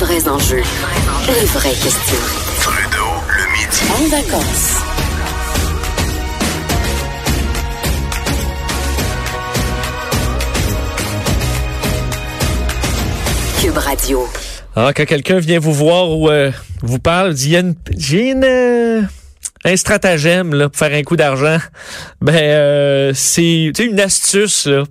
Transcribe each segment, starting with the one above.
Vrais enjeux, les vraies questions. Trudeau, le midi. En vacances. Cube Radio. Alors, quand quelqu'un vient vous voir ou euh, vous parle, dit, il y a une, j'ai une, euh, un stratagème là, pour faire un coup d'argent, ben euh, c'est tu sais, une astuce. Là.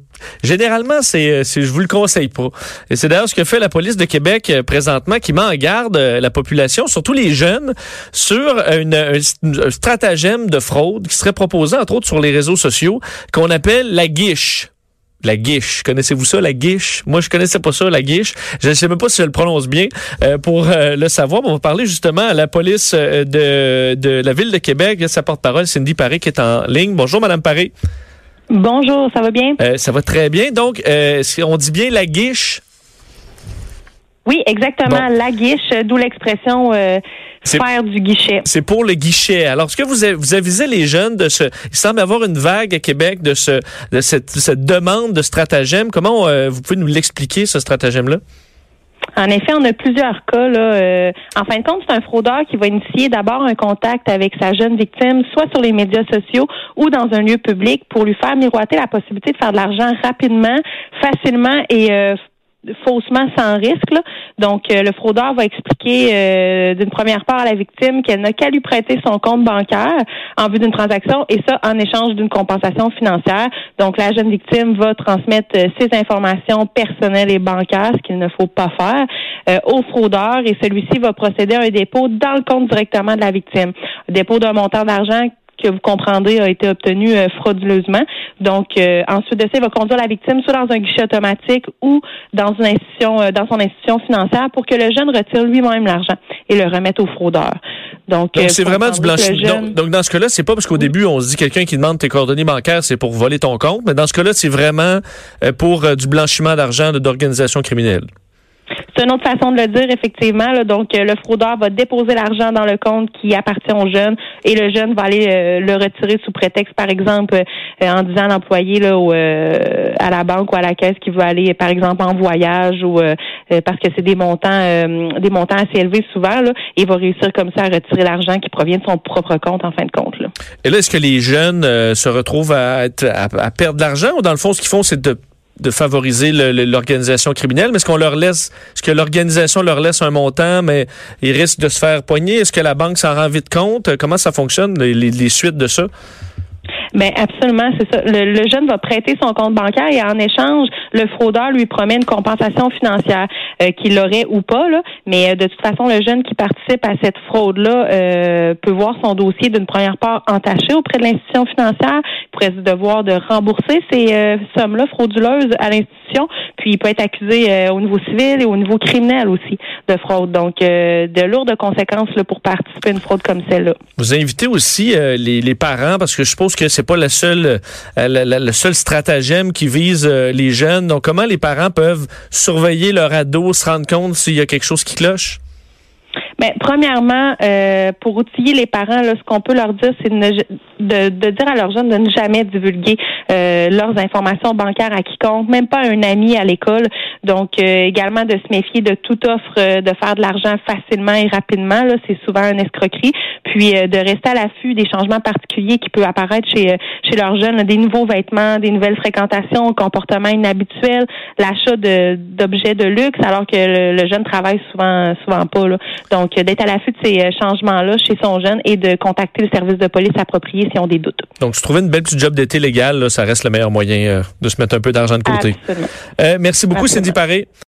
Généralement, c'est, c'est, je vous le conseille pas. Et c'est d'ailleurs ce que fait la police de Québec euh, présentement, qui met en garde euh, la population, surtout les jeunes, sur une, un, stratagème de fraude qui serait proposé entre autres sur les réseaux sociaux, qu'on appelle la guiche. La guiche. Connaissez-vous ça, la guiche? Moi, je connaissais pas ça, la guiche. Je ne sais même pas si je le prononce bien. Euh, pour euh, le savoir, on va parler justement à la police euh, de, de la Ville de Québec. Sa porte-parole, Cindy Paré, qui est en ligne. Bonjour, Madame Paré. Bonjour, ça va bien? Euh, ça va très bien. Donc, euh, on dit bien la guiche? Oui, exactement. Bon. La guiche, d'où l'expression euh, faire du guichet. C'est pour le guichet. Alors, est-ce que vous, vous avisez les jeunes de ce... Il semble y avoir une vague à Québec de, ce, de cette, cette demande de stratagème. Comment euh, vous pouvez nous l'expliquer, ce stratagème-là? En effet, on a plusieurs cas. Là, euh, en fin de compte, c'est un fraudeur qui va initier d'abord un contact avec sa jeune victime, soit sur les médias sociaux ou dans un lieu public, pour lui faire miroiter la possibilité de faire de l'argent rapidement, facilement et euh, faussement sans risque. Donc, euh, le fraudeur va expliquer euh, d'une première part à la victime qu'elle n'a qu'à lui prêter son compte bancaire en vue d'une transaction et ça en échange d'une compensation financière. Donc, la jeune victime va transmettre euh, ses informations personnelles et bancaires, ce qu'il ne faut pas faire, au fraudeur et celui-ci va procéder à un dépôt dans le compte directement de la victime. Un dépôt d'un montant d'argent que vous comprendrez a été obtenu euh, frauduleusement. Donc euh, ensuite de ça, il va conduire la victime soit dans un guichet automatique ou dans une institution euh, dans son institution financière pour que le jeune retire lui-même l'argent et le remette au fraudeur. Donc c'est vraiment du blanchiment. jeune- Donc, donc, dans ce cas-là, c'est pas parce qu'au début, on se dit quelqu'un qui demande tes coordonnées bancaires, c'est pour voler ton compte. Mais dans ce cas-là, c'est vraiment pour du blanchiment d'argent de- d'organisation criminelle. C'est une autre façon de le dire, effectivement. là. Donc, euh, le fraudeur va déposer l'argent dans le compte qui appartient au jeune et le jeune va aller euh, le retirer sous prétexte, par exemple, euh, en disant à l'employé là, euh, à la banque ou à la caisse qu'il veut aller, par exemple, en voyage ou euh, euh, parce que c'est des montants des montants assez élevés souvent, là, et il va réussir comme ça à retirer l'argent qui provient de son propre compte en fin de compte. Là. Et là, est-ce que les jeunes se retrouvent à, être- à, à perdre de l'argent ou dans le fond, ce qu'ils font, c'est de, de favoriser l'organisation criminelle? Mais est-ce qu'on leur laisse, est-ce que l'organisation leur laisse un montant, mais ils risquent de se faire poigner? Est-ce que la banque s'en rend vite compte? Comment ça fonctionne, les, les- les suites de ça? Ben absolument, c'est ça. Le, le jeune va prêter son compte bancaire et en échange, le fraudeur lui promet une compensation financière euh, qu'il aurait ou pas. Là. Mais euh, de toute façon, le jeune qui participe à cette fraude-là euh, peut voir son dossier d'une première part entaché auprès de l'institution financière. Il pourrait se devoir de rembourser ces euh, sommes-là frauduleuses à l'institution. Puis il peut être accusé euh, au niveau civil et au niveau criminel aussi de fraude. Donc euh, de lourdes conséquences là, pour participer à une fraude comme celle-là. Vous invitez aussi les, les parents parce que je suppose que c'est pas la seule, euh, la- le seul stratagème qui vise euh, les jeunes. Donc, comment les parents peuvent surveiller leur ado, se rendre compte s'il y a quelque chose qui cloche? Mais premièrement, euh, pour outiller les parents, là, ce qu'on peut leur dire, c'est de, de, dire à leurs jeunes de ne jamais divulguer euh, leurs informations bancaires à quiconque, même pas à un ami à l'école. Donc, euh, également de se méfier de toute offre euh, de faire de l'argent facilement et rapidement. Là, c'est souvent une escroquerie. Puis euh, de rester à l'affût des changements particuliers qui peuvent apparaître chez euh, chez leurs jeunes, des nouveaux vêtements, des nouvelles fréquentations, comportements inhabituels, l'achat de d'objets de luxe, alors que le, le jeune travaille souvent souvent pas. Là. Donc, euh, d'être à l'affût de ces euh, changements-là chez son jeune et de contacter le service de police approprié si on des doutes. Donc, se trouver une belle petite job d'été légale, là, ça reste le meilleur moyen euh, de se mettre un peu d'argent de côté. Euh, merci beaucoup, Absolument. Cindy Paré.